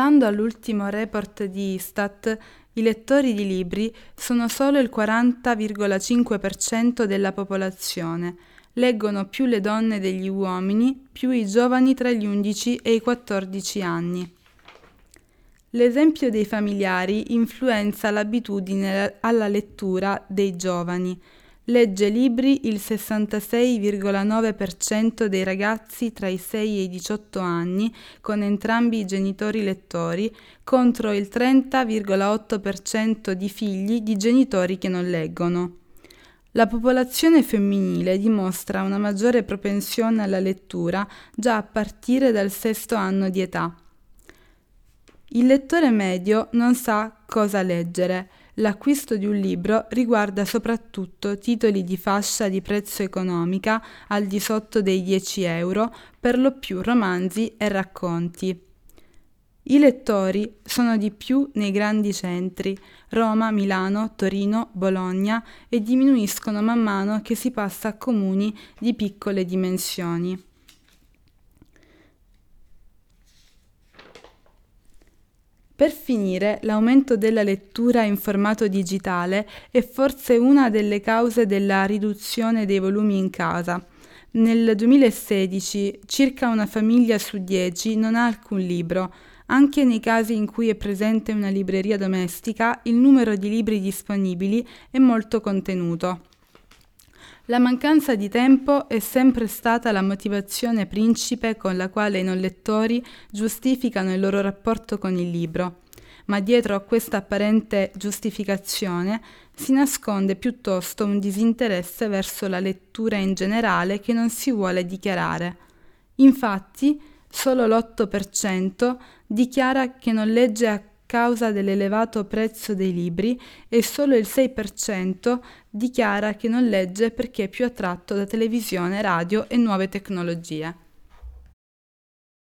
Stando all'ultimo report di Istat, i lettori di libri sono solo il 40,5% della popolazione. Leggono più le donne degli uomini, più i giovani tra gli 11 e i 14 anni. L'esempio dei familiari influenza l'abitudine alla lettura dei giovani. Legge libri il 66,9% dei ragazzi tra i 6 e i 18 anni, con entrambi i genitori lettori, contro il 30,8% di figli di genitori che non leggono. La popolazione femminile dimostra una maggiore propensione alla lettura già a partire dal sesto anno di età. Il lettore medio non sa cosa leggere L'acquisto di un libro riguarda soprattutto titoli di fascia di prezzo economica al di sotto dei 10 euro, per lo più romanzi e racconti. I lettori sono di più nei grandi centri, Roma, Milano, Torino, Bologna, e diminuiscono man mano che si passa a comuni di piccole dimensioni. Per finire, l'aumento della lettura in formato digitale è forse una delle cause della riduzione dei volumi in casa. Nel 2016 circa una famiglia su dieci non ha alcun libro. Anche nei casi in cui è presente una libreria domestica, il numero di libri disponibili è molto contenuto. La mancanza di tempo è sempre stata la motivazione principe con la quale i non lettori giustificano il loro rapporto con il libro, ma dietro a questa apparente giustificazione si nasconde piuttosto un disinteresse verso la lettura in generale che non si vuole dichiarare. Infatti, solo l'8% dichiara che non legge a causa dell'elevato prezzo dei libri e solo il 6% dichiara che non legge perché è più attratto da televisione, radio e nuove tecnologie.